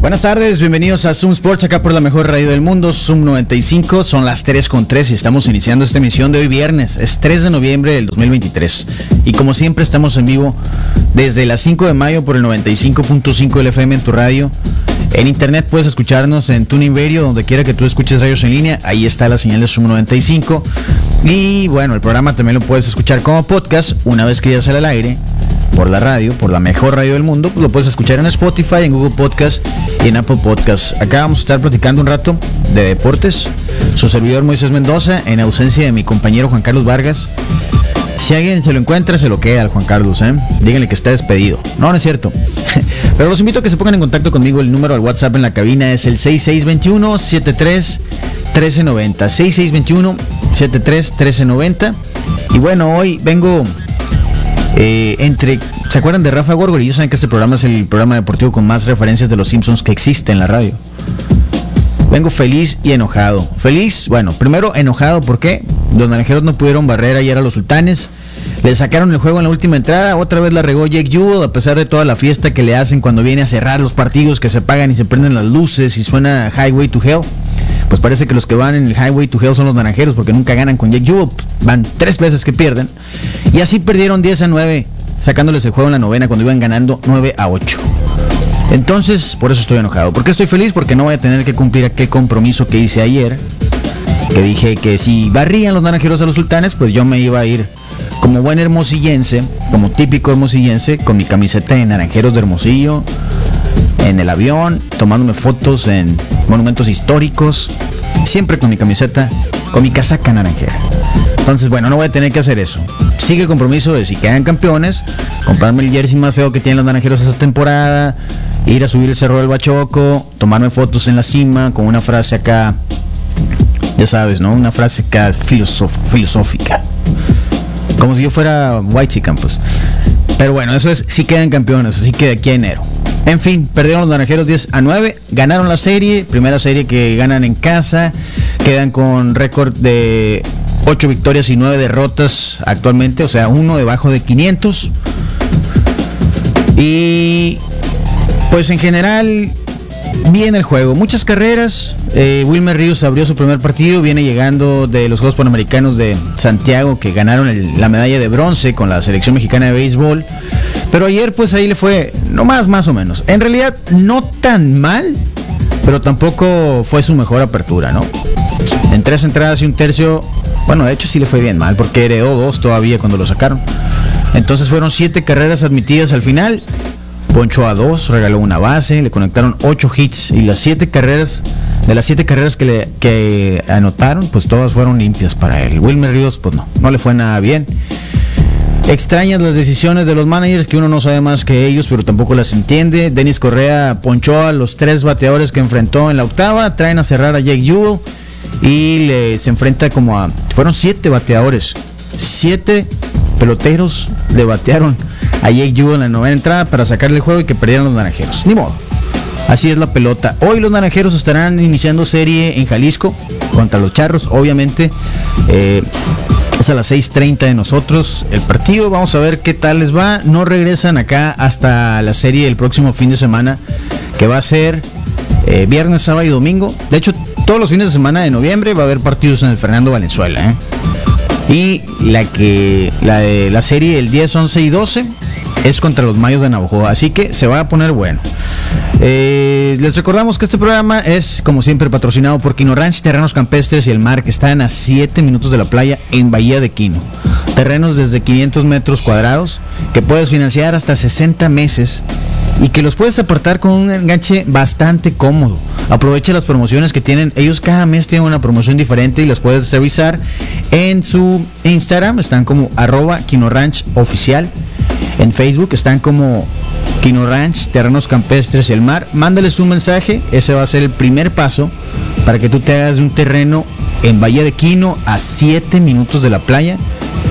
Buenas tardes, bienvenidos a Zoom Sports, acá por la mejor radio del mundo, Zoom 95, son las 3 con 3 y estamos iniciando esta emisión de hoy viernes, es 3 de noviembre del 2023. Y como siempre estamos en vivo desde las 5 de mayo por el 95.5 del FM en tu radio. En internet puedes escucharnos en Tuning Radio, donde quiera que tú escuches radios en línea, ahí está la señal de Zoom 95. Y bueno, el programa también lo puedes escuchar como podcast una vez que ya sale al aire por la radio, por la mejor radio del mundo, pues lo puedes escuchar en Spotify, en Google Podcast y en Apple Podcast. Acá vamos a estar platicando un rato de deportes. Su servidor Moisés Mendoza, en ausencia de mi compañero Juan Carlos Vargas. Si alguien se lo encuentra, se lo queda al Juan Carlos, ¿eh? Díganle que está despedido. No, no es cierto. Pero los invito a que se pongan en contacto conmigo. El número al WhatsApp en la cabina es el 6621 73 1390. 6621 73 1390. Y bueno, hoy vengo eh, entre, ¿se acuerdan de Rafa Gorgori? Ya saben que este programa es el programa deportivo con más referencias de los Simpsons que existe en la radio. Vengo feliz y enojado. Feliz, bueno, primero enojado porque los naranjeros no pudieron barrer ayer a los sultanes. Le sacaron el juego en la última entrada, otra vez la regó Jake Jewell, a pesar de toda la fiesta que le hacen cuando viene a cerrar los partidos, que se apagan y se prenden las luces y suena Highway to Hell. Pues parece que los que van en el Highway to Hell son los naranjeros, porque nunca ganan con Jake Jewell, van tres veces que pierden. Y así perdieron 10 a 9, sacándoles el juego en la novena cuando iban ganando 9 a 8. Entonces, por eso estoy enojado. ¿Por qué estoy feliz? Porque no voy a tener que cumplir aquel compromiso que hice ayer. Que dije que si barrían los naranjeros a los sultanes, pues yo me iba a ir como buen hermosillense, como típico hermosillense, con mi camiseta de naranjeros de Hermosillo, en el avión, tomándome fotos en monumentos históricos, siempre con mi camiseta, con mi casaca naranjera. Entonces, bueno, no voy a tener que hacer eso. Sigue el compromiso de si quedan campeones, comprarme el jersey más feo que tienen los naranjeros esta temporada, ir a subir el cerro del Bachoco, tomarme fotos en la cima con una frase acá, ya sabes, ¿no? Una frase acá filosófica. Como si yo fuera White Chicken, pues. Pero bueno, eso es si quedan campeones, así que de aquí a enero. En fin, perdieron los naranjeros 10 a 9, ganaron la serie, primera serie que ganan en casa, quedan con récord de 8 victorias y 9 derrotas actualmente, o sea, uno debajo de 500. Y pues en general, bien el juego. Muchas carreras. Eh, Wilmer Ríos abrió su primer partido. Viene llegando de los Juegos Panamericanos de Santiago, que ganaron la medalla de bronce con la selección mexicana de béisbol. Pero ayer, pues ahí le fue, no más, más o menos. En realidad, no tan mal, pero tampoco fue su mejor apertura, ¿no? En tres entradas y un tercio, bueno, de hecho sí le fue bien mal, porque heredó dos todavía cuando lo sacaron. Entonces fueron siete carreras admitidas al final. Poncho a dos, regaló una base, le conectaron ocho hits y las siete carreras, de las siete carreras que le que anotaron, pues todas fueron limpias para él. Wilmer Ríos, pues no, no le fue nada bien. Extrañas las decisiones de los managers que uno no sabe más que ellos, pero tampoco las entiende. Denis Correa ponchó a los tres bateadores que enfrentó en la octava, traen a cerrar a Jake Jewell y le, se enfrenta como a... Fueron siete bateadores, siete peloteros le batearon a Jake Jewell en la novena entrada para sacarle el juego y que perdieran los naranjeros. Ni modo. Así es la pelota. Hoy los naranjeros estarán iniciando serie en Jalisco contra los charros, obviamente. Eh, es a las 6.30 de nosotros el partido. Vamos a ver qué tal les va. No regresan acá hasta la serie el próximo fin de semana, que va a ser eh, viernes, sábado y domingo. De hecho, todos los fines de semana de noviembre va a haber partidos en el Fernando Valenzuela. ¿eh? Y la que la de la serie el 10, 11 y 12 es contra los Mayos de Navajo. Así que se va a poner bueno. Eh, les recordamos que este programa es, como siempre, patrocinado por Quino Ranch, Terrenos Campestres y el Mar, que están a 7 minutos de la playa en Bahía de Quino. Terrenos desde 500 metros cuadrados que puedes financiar hasta 60 meses y que los puedes apartar con un enganche bastante cómodo. Aprovecha las promociones que tienen. Ellos cada mes tienen una promoción diferente y las puedes revisar en su Instagram. Están como arroba Quino Ranch oficial. En Facebook están como Quino Ranch, Terrenos Campestres el Mar. Mándales un mensaje. Ese va a ser el primer paso para que tú te hagas un terreno en Bahía de Quino, a 7 minutos de la playa,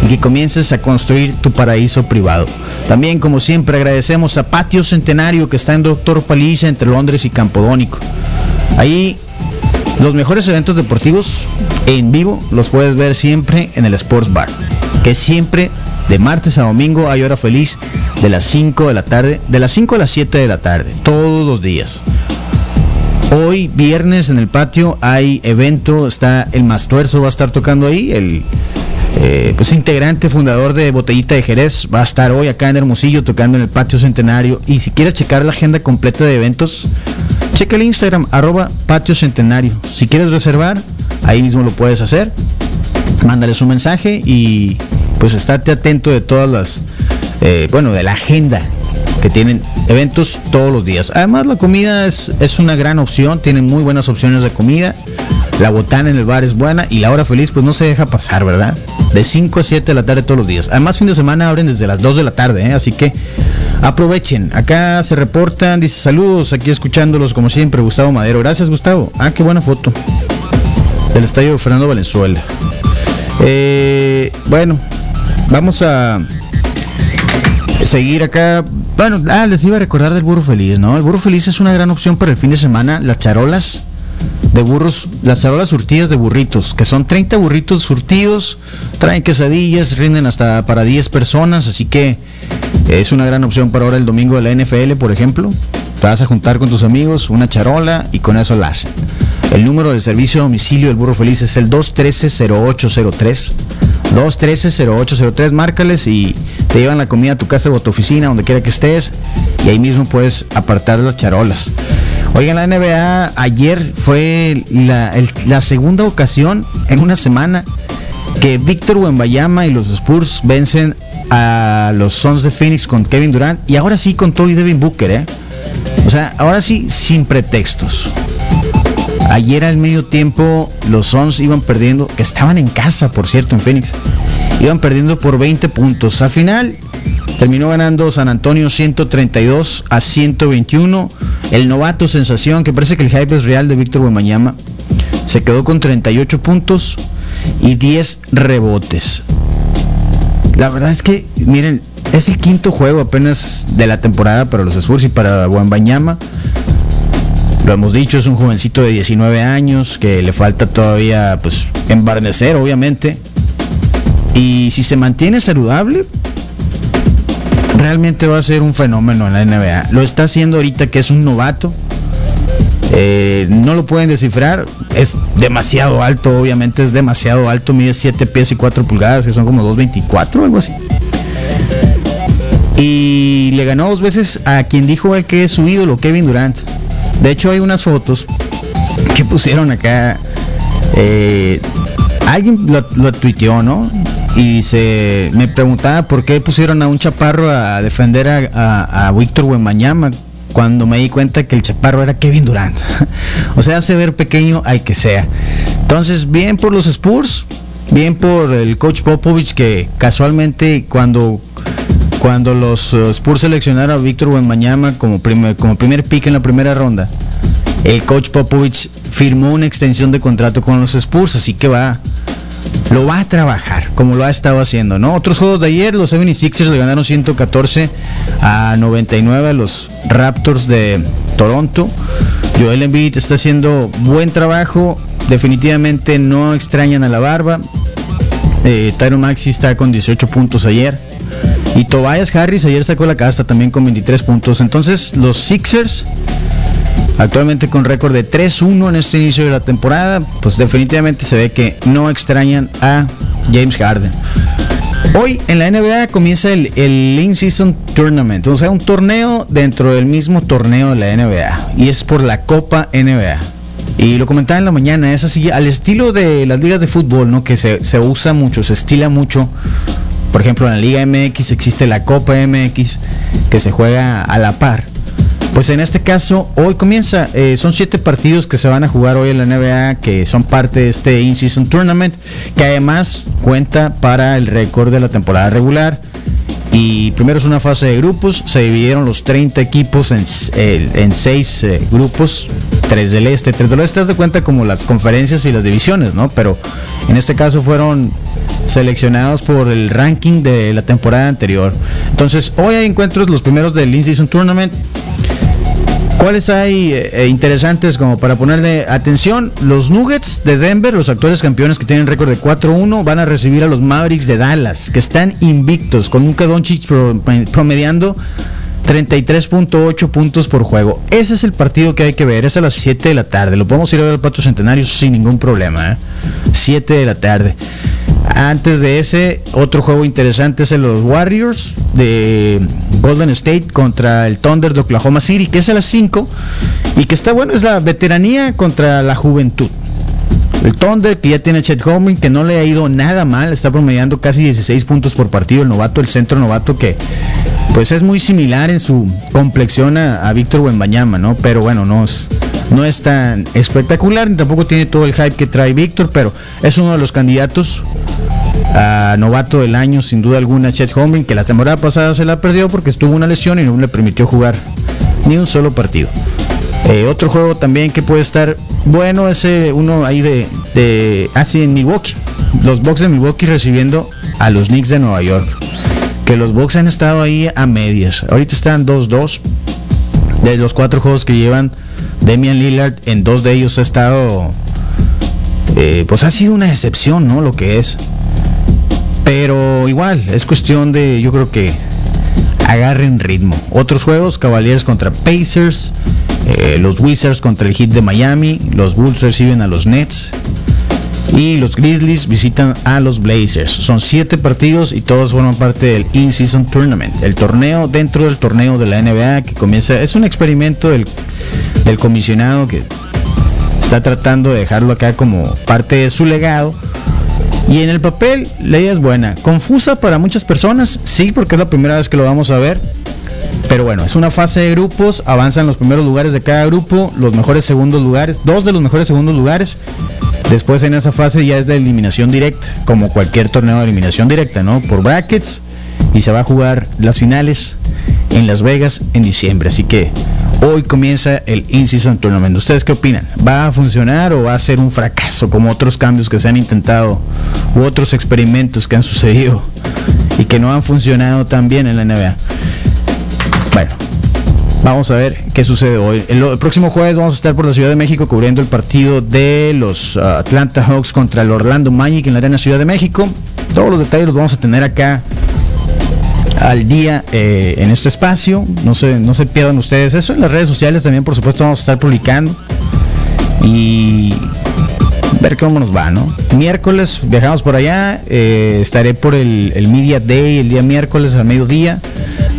y que comiences a construir tu paraíso privado. También, como siempre, agradecemos a Patio Centenario, que está en Doctor Paliza, entre Londres y Campodónico. Ahí los mejores eventos deportivos en vivo los puedes ver siempre en el Sports Bar, que siempre de martes a domingo hay hora feliz de las 5 de la tarde, de las 5 a las 7 de la tarde, todos los días. Hoy, viernes, en el patio hay evento, está el Mastuerzo, va a estar tocando ahí, el eh, pues integrante, fundador de Botellita de Jerez, va a estar hoy acá en Hermosillo tocando en el patio centenario. Y si quieres checar la agenda completa de eventos, checa el Instagram, arroba patio centenario. Si quieres reservar, ahí mismo lo puedes hacer. Mándales un mensaje y pues estate atento de todas las, eh, bueno, de la agenda que tienen eventos todos los días. Además la comida es, es una gran opción, tienen muy buenas opciones de comida. La botana en el bar es buena y la hora feliz pues no se deja pasar, ¿verdad? De 5 a 7 de la tarde todos los días. Además fin de semana abren desde las 2 de la tarde, ¿eh? así que aprovechen. Acá se reportan, dice saludos, aquí escuchándolos como siempre, Gustavo Madero. Gracias Gustavo. Ah, qué buena foto. Del estadio Fernando Valenzuela. Eh, bueno, vamos a seguir acá. Bueno, ah, les iba a recordar del burro feliz, ¿no? El burro feliz es una gran opción para el fin de semana. Las charolas de burros, las charolas surtidas de burritos, que son 30 burritos surtidos, traen quesadillas, rinden hasta para 10 personas, así que es una gran opción para ahora el domingo de la NFL, por ejemplo. Te vas a juntar con tus amigos, una charola y con eso la hacen. El número de servicio a domicilio del burro feliz es el 213-0803. 213-0803, márcales y te llevan la comida a tu casa o a tu oficina, donde quiera que estés, y ahí mismo puedes apartar las charolas. Oigan, la NBA ayer fue la, la segunda ocasión en una semana que Víctor Wembayama y los Spurs vencen a los Suns de Phoenix con Kevin Durant y ahora sí con Toby Devin Booker, ¿eh? O sea, ahora sí sin pretextos. Ayer al medio tiempo los Suns iban perdiendo, que estaban en casa, por cierto, en Phoenix. Iban perdiendo por 20 puntos. Al final terminó ganando San Antonio 132 a 121. El novato sensación, que parece que el hype es real de Víctor Wembanyama, se quedó con 38 puntos y 10 rebotes. La verdad es que, miren, es el quinto juego apenas de la temporada para los Spurs y para Wembanyama. Lo hemos dicho, es un jovencito de 19 años que le falta todavía pues embarnecer, obviamente. Y si se mantiene saludable, realmente va a ser un fenómeno en la NBA. Lo está haciendo ahorita que es un novato. Eh, no lo pueden descifrar. Es demasiado alto, obviamente es demasiado alto. Mide 7 pies y 4 pulgadas, que son como 2.24, algo así. Y le ganó dos veces a quien dijo él que es su ídolo, Kevin Durant. De hecho, hay unas fotos que pusieron acá. Eh, alguien lo, lo, tuiteó, ¿no? Y se me preguntaba por qué pusieron a un chaparro a defender a, a, Víctor Wembanyama cuando me di cuenta que el chaparro era Kevin Durant. o sea, hace ver pequeño al que sea. Entonces, bien por los Spurs, bien por el coach Popovich que casualmente cuando cuando los uh, Spurs seleccionaron a Víctor Wembanyama como primer, como primer pick en la primera ronda, el coach Popovich firmó una extensión de contrato con los Spurs, así que va lo va a trabajar como lo ha estado haciendo, ¿no? Otros juegos de ayer, los 76ers le ganaron 114 a 99 a los Raptors de Toronto. Joel Embiid está haciendo buen trabajo, definitivamente no extrañan a la barba. Eh, Maxi está con 18 puntos ayer. Y Tobias Harris ayer sacó la casta también con 23 puntos. Entonces los Sixers, actualmente con récord de 3-1 en este inicio de la temporada, pues definitivamente se ve que no extrañan a James Harden. Hoy en la NBA comienza el, el In-Season Tournament, o sea, un torneo dentro del mismo torneo de la NBA. Y es por la Copa NBA. Y lo comentaba en la mañana, es así, al estilo de las ligas de fútbol, ¿no? Que se, se usa mucho, se estila mucho por ejemplo, en la Liga MX existe la Copa MX que se juega a la par. Pues en este caso, hoy comienza, eh, son siete partidos que se van a jugar hoy en la NBA, que son parte de este In-Season Tournament, que además cuenta para el récord de la temporada regular. Y primero es una fase de grupos, se dividieron los 30 equipos en, seis eh, grupos, tres del este. Tres del oeste, das de cuenta como las conferencias y las divisiones, ¿no? Pero en este caso fueron seleccionados por el ranking de la temporada anterior. Entonces, hoy hay encuentros los primeros del In-Season Tournament. ¿Cuáles hay eh, eh, interesantes como para ponerle atención? Los Nuggets de Denver, los actuales campeones que tienen récord de 4-1, van a recibir a los Mavericks de Dallas, que están invictos, con un Doncic promediando 33.8 puntos por juego. Ese es el partido que hay que ver, es a las 7 de la tarde. Lo podemos ir a ver al Pato Centenario sin ningún problema. 7 ¿eh? de la tarde. Antes de ese, otro juego interesante es el los Warriors de Golden State contra el Thunder de Oklahoma City, que es a las 5 y que está bueno, es la veteranía contra la juventud. El Thunder, que ya tiene Chet Holmgren, que no le ha ido nada mal, está promediando casi 16 puntos por partido. El novato, el centro novato, que pues es muy similar en su complexión a, Víctor Wembanyama, ¿no? Pero bueno, no es, no es tan espectacular, ni tampoco tiene todo el hype que trae Víctor, pero es uno de los candidatos a novato del año, sin duda alguna, Chet Holmgren, que la temporada pasada se la perdió porque estuvo una lesión y no le permitió jugar ni un solo partido. Eh, otro juego también que puede estar bueno es uno ahí de, de así ah, en Milwaukee. Los Bucks de Milwaukee recibiendo a los Knicks de Nueva York. Que los Bucks han estado ahí a medias. Ahorita están 2-2. De los cuatro juegos que llevan Demian Lillard, en dos de ellos ha estado. Eh, pues ha sido una excepción, ¿no? Lo que es. Pero igual, es cuestión de, yo creo que agarren ritmo. Otros juegos, Cavaliers contra Pacers, eh, los Wizards contra el Heat de Miami, los Bulls reciben a los Nets y los Grizzlies visitan a los Blazers. Son siete partidos y todos forman parte del In-Season Tournament, el torneo dentro del torneo de la NBA que comienza, es un experimento del, del comisionado que está tratando de dejarlo acá como parte de su legado. Y en el papel la idea es buena. Confusa para muchas personas, sí, porque es la primera vez que lo vamos a ver. Pero bueno, es una fase de grupos, avanzan los primeros lugares de cada grupo, los mejores segundos lugares, dos de los mejores segundos lugares. Después en esa fase ya es de eliminación directa, como cualquier torneo de eliminación directa, ¿no? Por brackets y se va a jugar las finales en Las Vegas en diciembre. Así que hoy comienza el In-Season Tournament. ¿Ustedes qué opinan? ¿Va a funcionar o va a ser un fracaso como otros cambios que se han intentado u otros experimentos que han sucedido y que no han funcionado tan bien en la NBA? Bueno, vamos a ver qué sucede hoy. El, próximo jueves vamos a estar por la Ciudad de México cubriendo el partido de los uh, Atlanta Hawks contra el Orlando Magic en la Arena Ciudad de México. Todos los detalles los vamos a tener acá al día eh, en este espacio. No se, no se pierdan ustedes eso. En las redes sociales también, por supuesto, vamos a estar publicando. Y ver cómo nos va, ¿no? Miércoles viajamos por allá. Eh, estaré por el, el Media Day el día miércoles a mediodía.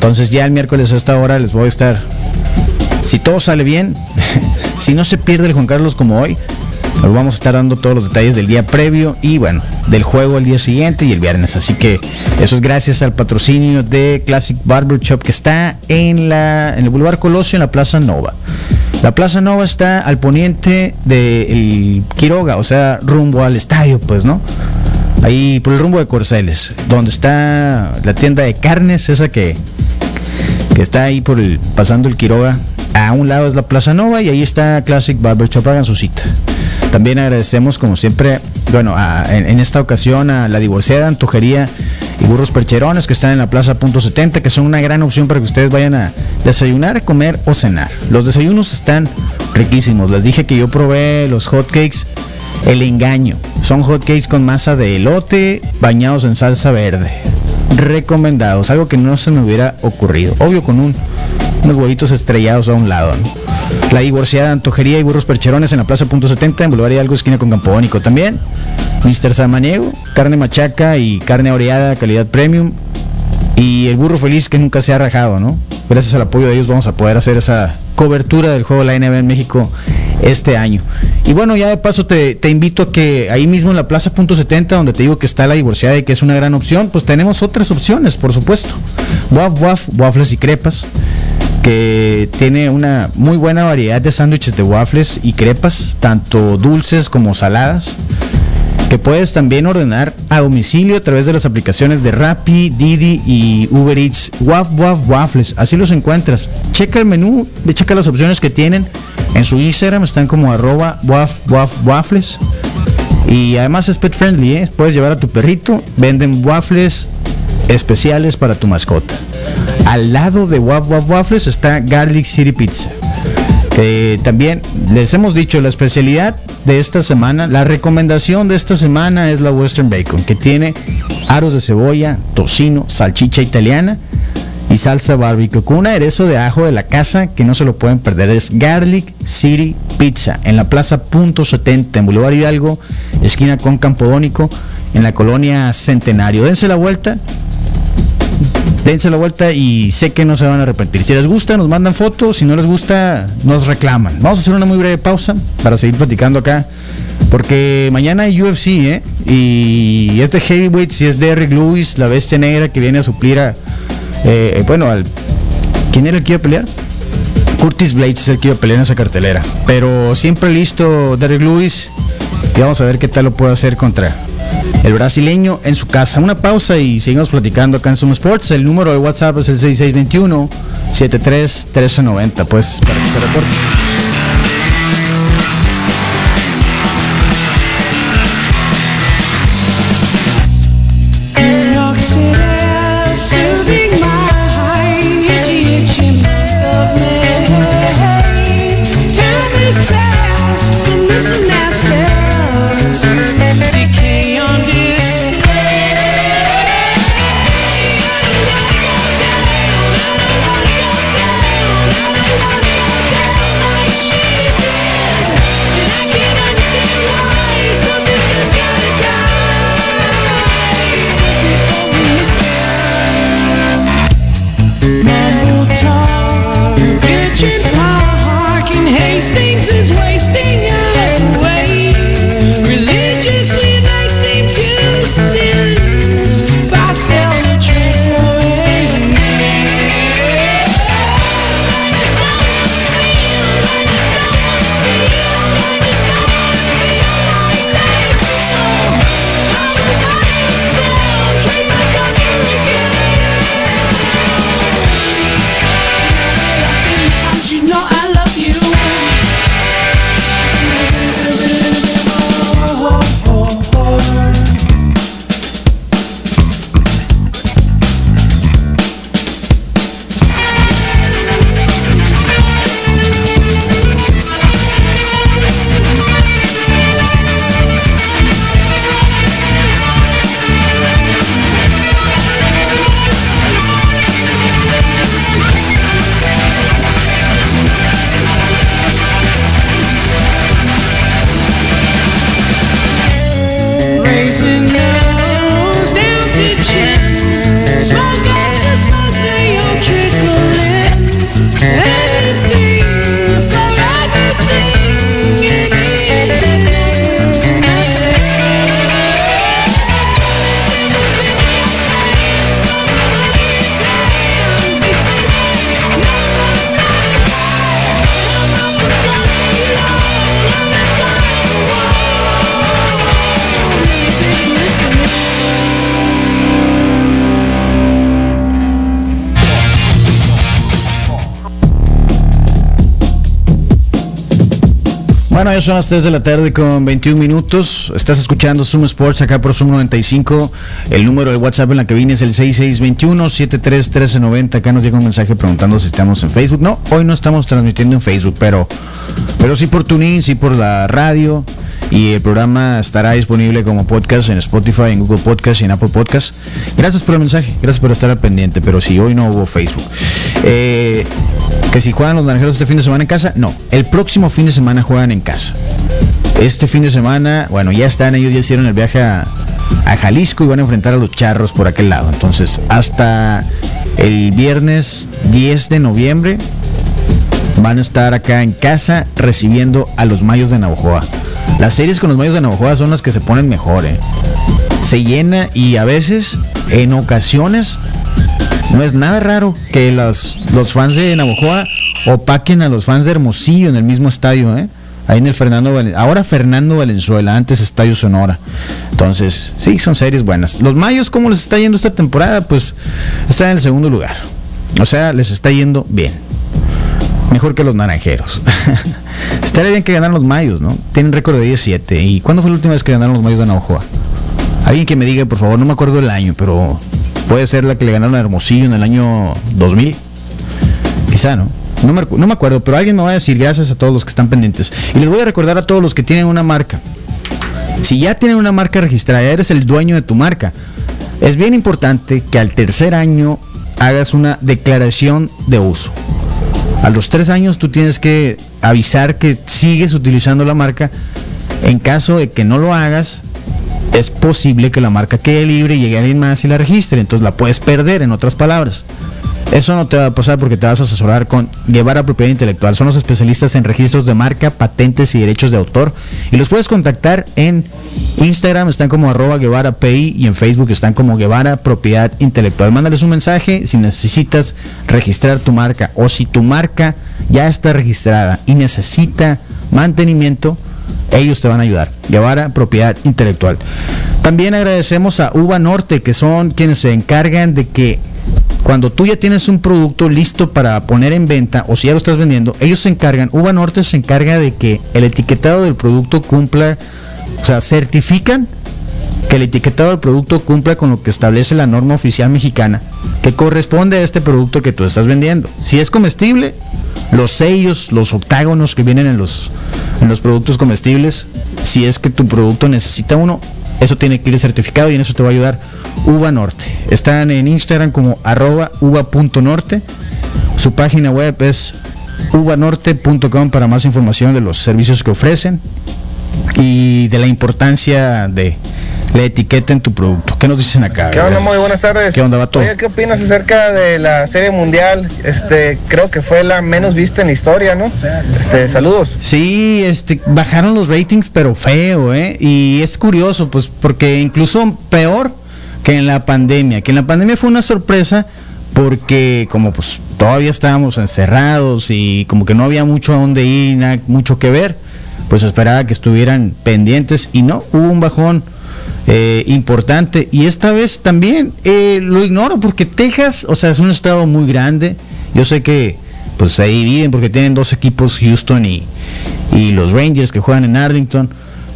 Entonces ya el miércoles a esta hora les voy a estar, si todo sale bien, si no se pierde el Juan Carlos como hoy, les vamos a estar dando todos los detalles del día previo y bueno, del juego el día siguiente y el viernes. Así que eso es gracias al patrocinio de Classic Barber Shop que está en, la, en el Boulevard Colosio en la Plaza Nova. La Plaza Nova está al poniente del Quiroga, o sea, rumbo al estadio, pues, ¿no? Ahí por el rumbo de Corceles, donde está la tienda de carnes, esa que que está ahí por el, pasando el Quiroga. A un lado es la Plaza Nova y ahí está Classic Barber Shop, hagan su cita. También agradecemos, como siempre, bueno, en, esta ocasión a la divorciada, antojería y burros percherones que están en la Plaza Punto 70, que son una gran opción para que ustedes vayan a desayunar, comer o cenar. Los desayunos están riquísimos. Les dije que yo probé los hotcakes, el engaño. Son hotcakes con masa de elote bañados en salsa verde recomendados, algo que no se me hubiera ocurrido. Obvio con un, unos huevitos estrellados a un lado. La divorciada Antojería y Burros Percherones en la Plaza Punto 70, en Boulevard algo esquina con Campónico también. Mr. Samaniego, carne machaca y carne oreada, calidad premium. Y el burro feliz que nunca se ha rajado, ¿no? Gracias al apoyo de ellos vamos a poder hacer esa cobertura del juego de la NBA en México este año. Y bueno, ya de paso te, invito a que ahí mismo en la Plaza Punto 70, donde te digo que está la divorciada y que es una gran opción, pues tenemos otras opciones, por supuesto. Waf Waf, waffles y crepas, que tiene una muy buena variedad de sándwiches de waffles y crepas, tanto dulces como saladas que puedes también ordenar a domicilio a través de las aplicaciones de Rappi, Didi y Uber Eats. Waf Waf Waffles, así los encuentras. Checa el menú, checa las opciones que tienen En su Instagram están como arroba waf, waf, waffles. Y además es pet friendly, ¿eh? puedes llevar a tu perrito, venden waffles especiales para tu mascota. Al lado de Waf Waf Waffles está Garlic City Pizza. También les hemos dicho la especialidad de esta semana, la recomendación de esta semana es la Western Bacon, que tiene aros de cebolla, tocino, salchicha italiana y salsa barbecue con un aderezo de ajo de la casa que no se lo pueden perder. Es Garlic City Pizza en la Plaza Punto 70 en Boulevard Hidalgo, esquina con Campodónico, en la colonia Centenario. Dense la vuelta. Dense la vuelta y sé que no se van a arrepentir. Si les gusta, nos mandan fotos. Si no les gusta, nos reclaman. Vamos a hacer una muy breve pausa para seguir platicando acá. Porque mañana hay UFC, ¿eh? Y este heavyweight, si es Derrick Lewis, la bestia negra que viene a suplir a, eh, bueno, al, ¿quién era el que iba a pelear? Curtis Blades es el que iba a pelear en esa cartelera. Pero siempre listo Derek Lewis. Y vamos a ver qué tal lo puede hacer contra el brasileño en su casa. Una pausa y seguimos platicando acá en Zoom Sports. El número de WhatsApp es el 6621 73 1390. Pues para que se reporte. Bueno, ya son las 3 de la tarde con 21 minutos. Estás escuchando Zoom Sports acá por Zoom 95. El número de WhatsApp en la que viene es el 6621-731390. Acá nos llega un mensaje preguntando si estamos en Facebook. No, hoy no estamos transmitiendo en Facebook, pero, pero sí por TuneIn, sí por la radio. Y el programa estará disponible como podcast en Spotify, en Google Podcast y en Apple Podcast. Gracias por el mensaje, gracias por estar al pendiente, pero si hoy no hubo Facebook. Eh, que si juegan los naranjeros este fin de semana en casa, no. El próximo fin de semana juegan en casa. Este fin de semana, bueno, ya están, ellos ya hicieron el viaje a, Jalisco y van a enfrentar a los charros por aquel lado. Entonces, hasta el viernes 10 de noviembre van a estar acá en casa recibiendo a los Mayos de Navajoa. Las series con los Mayos de Navajoa son las que se ponen mejor. ¿eh? Se llena y a veces, en ocasiones, no es nada raro que los, los fans de Navajoa opaquen a los fans de Hermosillo en el mismo estadio, ¿eh? Ahí en el Fernando ahora Fernando Valenzuela, antes Estadio Sonora. Entonces, sí, son series buenas. Los Mayos, ¿cómo les está yendo esta temporada? Pues están en el segundo lugar. O sea, les está yendo bien. Mejor que los naranjeros. Estaría bien que ganaran los Mayos, ¿no? Tienen récord de 17. ¿Y cuándo fue la última vez que ganaron los Mayos de Navajoa? Alguien que me diga, por favor, no me acuerdo el año, pero puede ser la que le ganaron a Hermosillo en el año 2000. Quizá, ¿no? No me, acuerdo, pero alguien me va a decir gracias a todos los que están pendientes. Y les voy a recordar a todos los que tienen una marca. Si ya tienen una marca registrada, eres el dueño de tu marca, es bien importante que al tercer año hagas una declaración de uso. A los tres años tú tienes que avisar que sigues utilizando la marca. En caso de que no lo hagas, es posible que la marca quede libre y llegue a alguien más y la registre. Entonces la puedes perder, en otras palabras. Eso no te va a pasar porque te vas a asesorar con Guevara Propiedad Intelectual. Son los especialistas en registros de marca, patentes y derechos de autor. Y los puedes contactar en Instagram, están como arroba Guevara PI y en Facebook están como Guevara Propiedad Intelectual. Mándales un mensaje si necesitas registrar tu marca o si tu marca ya está registrada y necesita mantenimiento ellos te van a ayudar. Guevara Propiedad Intelectual. También agradecemos a Uva Norte, que son quienes se encargan de que cuando tú ya tienes un producto listo para poner en venta o si ya lo estás vendiendo, ellos se encargan, Uva Norte se encarga de que el etiquetado del producto cumpla, o sea, certifican que el etiquetado del producto cumpla con lo que establece la norma oficial mexicana que corresponde a este producto que tú estás vendiendo. Si es comestible, los sellos, los octágonos que vienen en los, en los productos comestibles, si es que tu producto necesita uno, eso tiene que ir certificado y en eso te va a ayudar Uva Norte. Están en Instagram como arroba uva.norte. Su página web es uvanorte.com para más información de los servicios que ofrecen y de la importancia de la etiqueta en tu producto. ¿Qué nos dicen acá? ¿Qué onda? Muy buenas tardes. ¿Qué onda, vato? Oye, ¿qué opinas acerca de la serie mundial? Este, creo que fue la menos vista en la historia, ¿no? Este, saludos. Sí, este, bajaron los ratings, pero feo, ¿eh? Y es curioso, pues, porque incluso peor que en la pandemia, que en la pandemia fue una sorpresa porque como pues todavía estábamos encerrados y como que no había mucho a dónde ir, nada, mucho que ver, pues esperaba que estuvieran pendientes y no, hubo un bajón eh, importante. Y esta vez también eh, lo ignoro porque Texas, o sea, es un estado muy grande. Yo sé que pues se dividen porque tienen dos equipos, Houston y, y los Rangers que juegan en Arlington.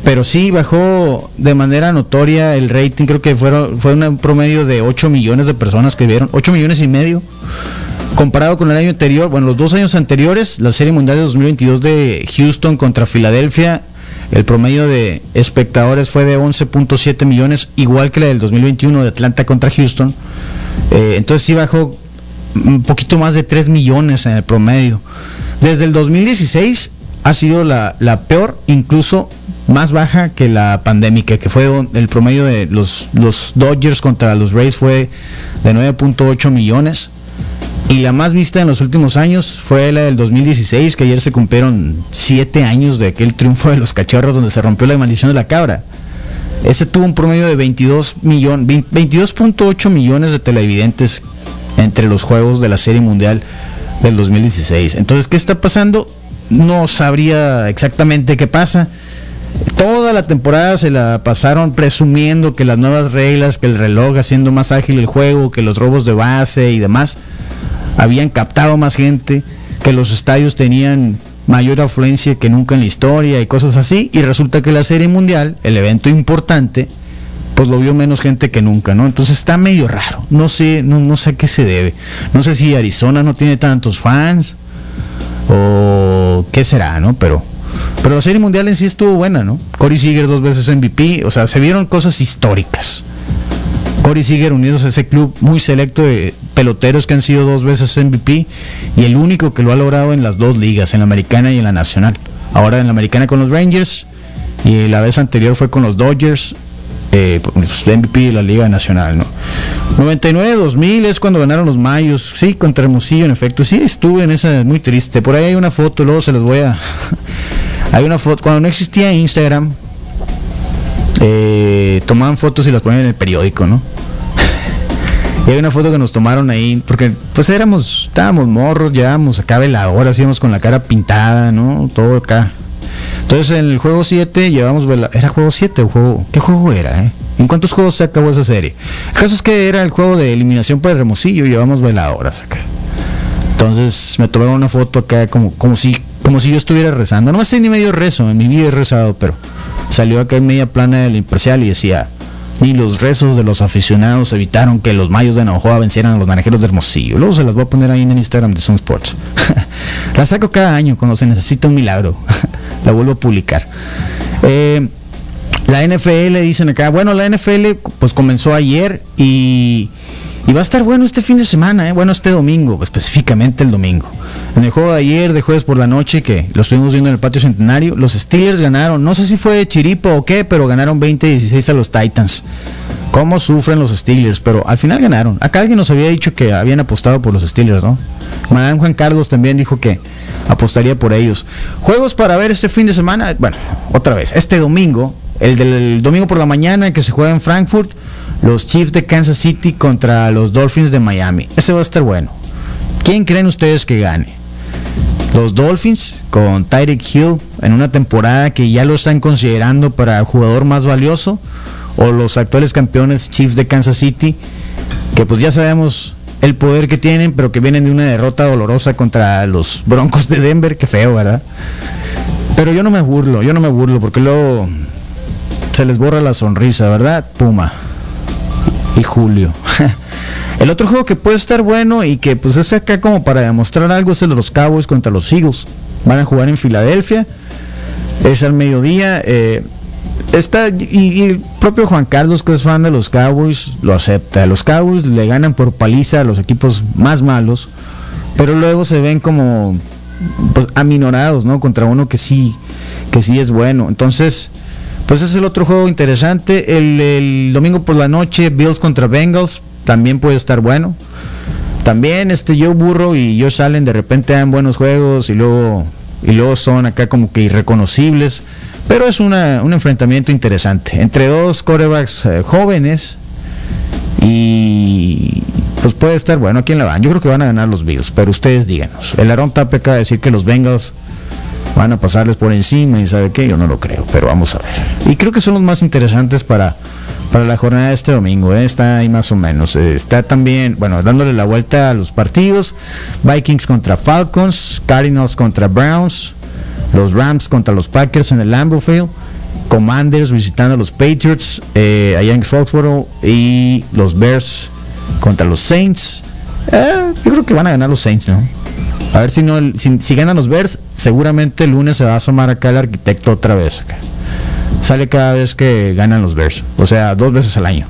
Pero sí bajó de manera notoria el rating, creo que fueron, fue un promedio de 8 millones de personas que vieron, 8 millones y medio. Comparado con el año anterior, bueno, los dos años anteriores, la Serie Mundial de 2022 de Houston contra Filadelfia, el promedio de espectadores fue de 11.7 millones, igual que la del 2021 de Atlanta contra Houston. Eh, entonces sí bajó un poquito más de 3 millones en el promedio. Desde el 2016 ha sido la, peor, incluso más baja que la pandémica, que fue el promedio de los Dodgers contra los Rays fue de 9.8 millones. Y la más vista en los últimos años fue la del 2016, que ayer se cumplieron 7 años de aquel triunfo de los cachorros donde se rompió la maldición de la cabra. Ese tuvo un promedio de 22 millones, 22.8 millones de televidentes entre los juegos de la Serie Mundial del 2016. Entonces, ¿qué está pasando? No sabría exactamente qué pasa. Toda la temporada se la pasaron presumiendo que las nuevas reglas, que el reloj haciendo más ágil el juego, que los robos de base y demás habían captado más gente, que los estadios tenían mayor afluencia que nunca en la historia y cosas así. Y resulta que la Serie Mundial, el evento importante, pues lo vio menos gente que nunca, ¿no? Entonces está medio raro. No sé, no, no sé a qué se debe. No sé si Arizona no tiene tantos fans o qué será, ¿no? Pero pero la Serie Mundial en sí estuvo buena, ¿no? Corey Seager dos veces MVP, o sea, se vieron cosas históricas. Corey Seager unidos a ese club muy selecto de peloteros que han sido dos veces MVP y el único que lo ha logrado en las dos ligas, en la americana y en la nacional. Ahora en la americana con los Rangers y la vez anterior fue con los Dodgers, eh, pues, MVP de la Liga Nacional, ¿no? 99-2000 es cuando ganaron los Mayos, sí, contra Hermosillo, en efecto, sí, estuve en esa, muy triste. Por ahí hay una foto, luego se los voy a. hay una foto, cuando no existía Instagram, eh, tomaban fotos y las ponían en el periódico, ¿no? y hay una foto que nos tomaron ahí, porque pues éramos, estábamos morros, llevábamos acá veladora, hacíamos con la cara pintada, ¿no? Todo acá. Entonces en el juego 7 llevamos. ¿Era juego 7 o juego? ¿Qué juego era, eh? ¿En cuántos juegos se acabó esa serie? El caso es que era el juego de eliminación por el Remosillo y llevamos veladoras acá. Entonces me tomaron una foto acá como, como si como si yo estuviera rezando. No sé ni medio rezo, en mi vida he rezado, pero salió acá en media plana del imparcial y decía, ni los rezos de los aficionados evitaron que los mayos de Navajoa vencieran a los naranjeros de Hermosillo. Luego se las voy a poner ahí en el Instagram de Sun Sports. la saco cada año cuando se necesita un milagro. la vuelvo a publicar. Eh, la NFL dicen acá, bueno, la NFL pues comenzó ayer y y va a estar bueno este fin de semana, ¿eh? bueno, este domingo, específicamente el domingo. En el juego de ayer, de jueves por la noche, que lo estuvimos viendo en el patio centenario, los Steelers ganaron, no sé si fue chiripo o qué, pero ganaron 20-16 a los Titans. ¿Cómo sufren los Steelers? Pero al final ganaron. Acá alguien nos había dicho que habían apostado por los Steelers, ¿no? Madame Juan Carlos también dijo que apostaría por ellos. Juegos para ver este fin de semana, bueno, otra vez, este domingo, el del domingo por la mañana que se juega en Frankfurt los Chiefs de Kansas City contra los Dolphins de Miami. Ese va a estar bueno. ¿Quién creen ustedes que gane? Los Dolphins con Tyreek Hill en una temporada que ya lo están considerando para jugador más valioso o los actuales campeones Chiefs de Kansas City que pues ya sabemos el poder que tienen pero que vienen de una derrota dolorosa contra los Broncos de Denver, que feo, ¿verdad? Pero yo no me burlo, yo no me burlo porque luego se les borra la sonrisa, ¿verdad? Puma y Julio. El otro juego que puede estar bueno y que pues es acá como para demostrar algo es el de los Cowboys contra los Eagles. Van a jugar en Filadelfia. Es al mediodía. Eh, está, y, el propio Juan Carlos, que es fan de los Cowboys, lo acepta. Los Cowboys le ganan por paliza a los equipos más malos, pero luego se ven como pues, aminorados, ¿no? Contra uno que sí, que sí es bueno. Entonces, pues es el otro juego interesante. El, domingo por la noche, Bills contra Bengals, también puede estar bueno. También este Joe Burro y Josh Allen de repente dan buenos juegos y luego, y luego son acá como que irreconocibles. Pero es un enfrentamiento interesante entre dos corebacks eh, jóvenes y pues puede estar bueno. ¿A quién la van? Yo creo que van a ganar los Bills, pero ustedes díganos. El Aaron Tape acaba de decir que los Bengals van a pasarles por encima y sabe qué, yo no lo creo, pero vamos a ver. Y creo que son los más interesantes para, para la jornada de este domingo, ¿eh? está ahí más o menos. Eh, está también, bueno, dándole la vuelta a los partidos, Vikings contra Falcons, Cardinals contra Browns, los Rams contra los Packers en el Lambeau Field. Commanders visitando a los Patriots eh, allá en Foxborough y los Bears contra los Saints. Eh, yo creo que van a ganar los Saints, ¿no? A ver si ganan los Bears, seguramente el lunes se va a asomar acá el arquitecto otra vez. Sale cada vez que ganan los Bears, o sea, dos veces al año.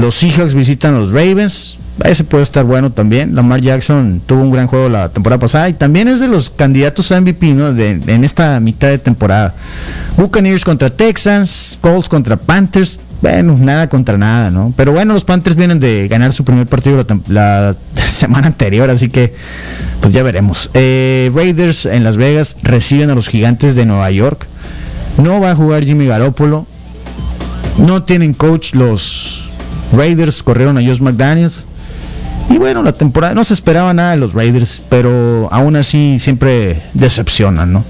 Los Seahawks visitan a los Ravens, ese puede estar bueno también. Lamar Jackson tuvo un gran juego la temporada pasada y también es de los candidatos a MVP en esta mitad de temporada. Buccaneers contra Texans, Colts contra Panthers bueno, nada contra nada, ¿no? Pero bueno, los Panthers vienen de ganar su primer partido la, semana anterior, así que pues ya veremos. Eh, Raiders en Las Vegas reciben a los gigantes de Nueva York. No va a jugar Jimmy Garoppolo. No tienen coach los Raiders, corrieron a Josh McDaniels. Y bueno, la temporada no se esperaba nada de los Raiders, pero aún así siempre decepcionan, ¿no?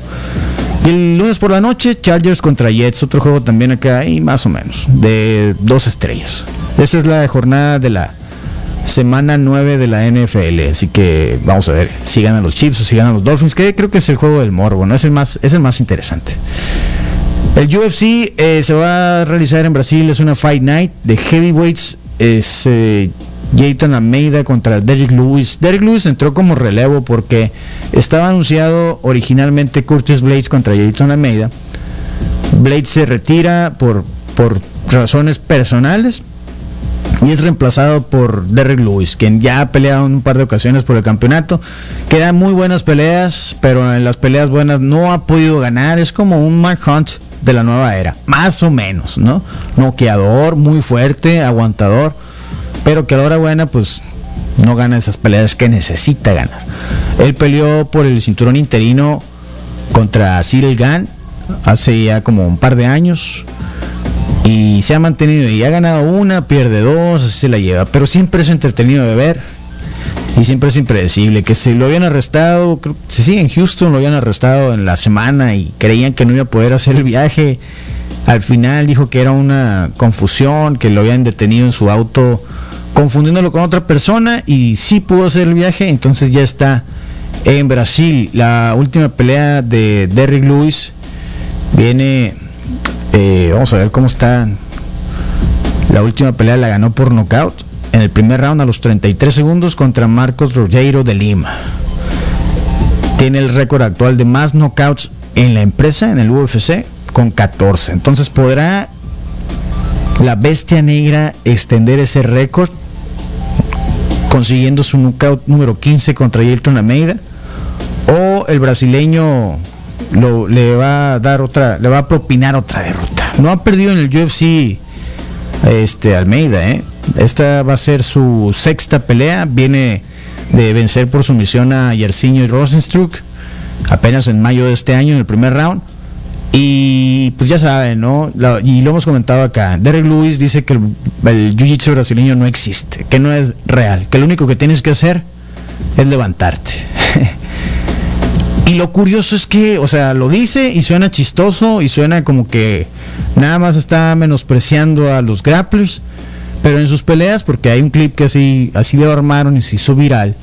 Y el lunes por la noche, Chargers contra Jets, otro juego también acá ahí más o menos, de dos estrellas. Esa es la jornada de la semana 9 de la NFL, así que vamos a ver si ganan los Chiefs o si ganan los Dolphins, que creo que es el juego del morbo, ¿no? Es el más, es el más interesante. El UFC eh, se va a realizar en Brasil, es una Fight Night de heavyweights, es eh, Jayton Almeida contra Derrick Lewis. Derrick Lewis entró como relevo porque estaba anunciado originalmente Curtis Blades contra Jayton Almeida. Blades se retira por, por razones personales y es reemplazado por Derrick Lewis, quien ya ha peleado en un par de ocasiones por el campeonato. Quedan muy buenas peleas, pero en las peleas buenas no ha podido ganar. Es como un Mark Hunt de la nueva era, más o menos, ¿no? Noqueador, muy fuerte, aguantador pero que a la hora buena pues no gana esas peleas que necesita ganar. Él peleó por el cinturón interino contra Cyril Gann hace ya como un par de años y se ha mantenido y ha ganado una, pierde dos, así se la lleva, pero siempre es entretenido de ver y siempre es impredecible. Que se lo habían arrestado, creo, sí, en Houston lo habían arrestado en la semana y creían que no iba a poder hacer el viaje. Al final dijo que era una confusión, que lo habían detenido en su auto confundiéndolo con otra persona y sí pudo hacer el viaje, entonces ya está En Brasil, la última pelea de Derrick Lewis viene. eh, vamos a ver cómo está. La última pelea la ganó por nocaut en el primer round a los 33 segundos contra Marcos Rogero de Lima. Tiene el récord actual de más knockouts en la empresa, en el UFC, con 14. Entonces podrá la bestia negra extender ese récord consiguiendo su knockout número 15 contra Ayrton Almeida o el brasileño le va a dar otra le va a propinar otra derrota. No ha perdido en el UFC este Almeida ¿eh? esta va a ser su sexta pelea. Viene de vencer por sumisión a Yersinho y Rosenstruck apenas en mayo de este año en el primer round y pues ya saben, ¿no? Y lo hemos comentado acá. Derek Lewis dice que el, el jiu-jitsu brasileño no existe, que no es real, que lo único que tienes que hacer es levantarte. y lo curioso es que, o sea, lo dice y suena chistoso y suena como que nada más está menospreciando a los grapplers, pero en sus peleas, porque hay un clip que así, así lo armaron y se hizo viral,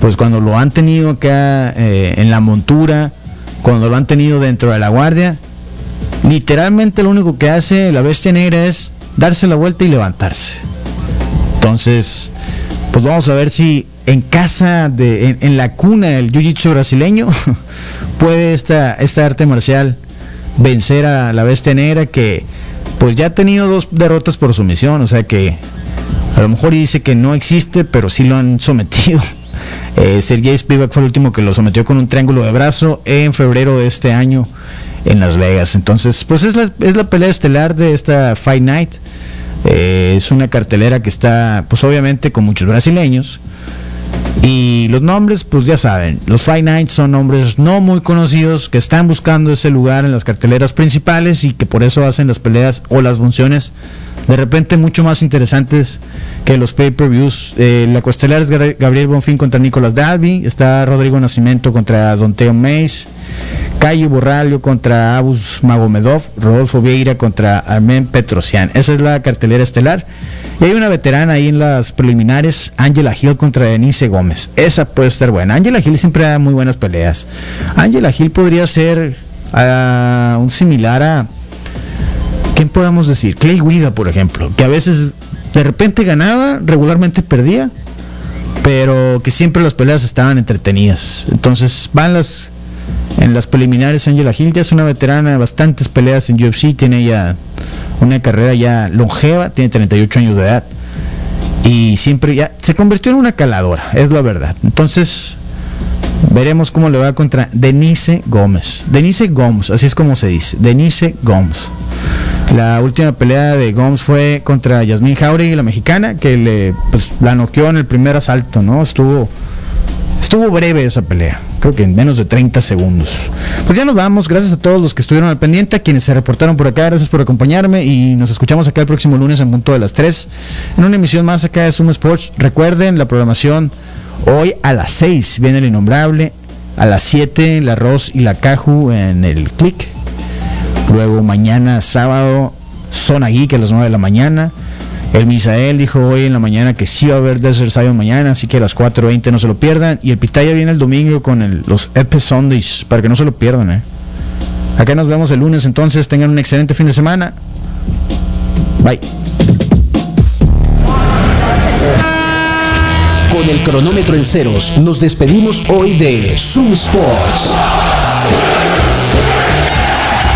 pues cuando lo han tenido acá eh, en la montura, cuando lo han tenido dentro de la guardia, literalmente lo único que hace la bestia negra es darse la vuelta y levantarse. Entonces, pues vamos a ver si en casa, de, en, la cuna del jiu-jitsu brasileño, puede esta, esta arte marcial vencer a la bestia negra que pues ya ha tenido dos derrotas por sumisión, o sea que a lo mejor dice que no existe, pero sí lo han sometido. Eh, Sergei Spivak fue el último que lo sometió con un triángulo de brazo en febrero de este año en Las Vegas. Entonces, pues es la, es la pelea estelar de esta Fight Night. Eh, es una cartelera que está, pues obviamente, con muchos brasileños. Y los nombres, pues ya saben, los Fight Nights son nombres no muy conocidos que están buscando ese lugar en las carteleras principales y que por eso hacen las peleas o las funciones de repente mucho más interesantes que los pay-per-views. Eh, la costelera es Gabriel Bonfín contra Nicolás Dalby, está Rodrigo Nacimiento contra Donteo Mays, Cayo Borralio contra Abus Magomedov, Rodolfo Vieira contra Armen Petrosian. Esa es la cartelera estelar. Y hay una veterana ahí en las preliminares, Angela Hill contra Denise Gómez. Esa puede estar buena. Angela Hill siempre da muy buenas peleas. Angela Hill podría ser ah, un similar a... ¿Quién podemos decir? Clay Guida, por ejemplo, que a veces de repente ganaba, regularmente perdía, pero que siempre las peleas estaban entretenidas. Entonces van las en las preliminares Angela Hill ya es una veterana de bastantes peleas en UFC, tiene ya una carrera ya longeva, tiene 38 años de edad y siempre ya se convirtió en una caladora, es la verdad. Entonces veremos cómo le va contra Denise Gómez. Denise Gómez, así es como se dice, Denise Gómez. La última pelea de Gómez fue contra Yasmín Jauregui, la mexicana, que le pues, la noqueó en el primer asalto, ¿no? Estuvo Estuvo breve esa pelea, creo que en menos de 30 segundos. Pues ya nos vamos, gracias a todos los que estuvieron al pendiente, a quienes se reportaron por acá, gracias por acompañarme y nos escuchamos acá el próximo lunes en punto de las 3 en una emisión más acá de Sumo Sports. Recuerden la programación hoy a las 6 viene el innombrable, a las 7 la Ross y la Caju en el click. Luego mañana sábado Zona Geek a las 9 de la mañana. El Misael dijo hoy en la mañana que sí va a haber Desert Zion mañana, así que a las 4.20 no se lo pierdan. Y el Pitaya viene el domingo con los Epic Sundays, para que no se lo pierdan. ¿eh? Acá nos vemos el lunes entonces, tengan un excelente fin de semana. Bye. Con el cronómetro en ceros, nos despedimos hoy de Zoom Sports.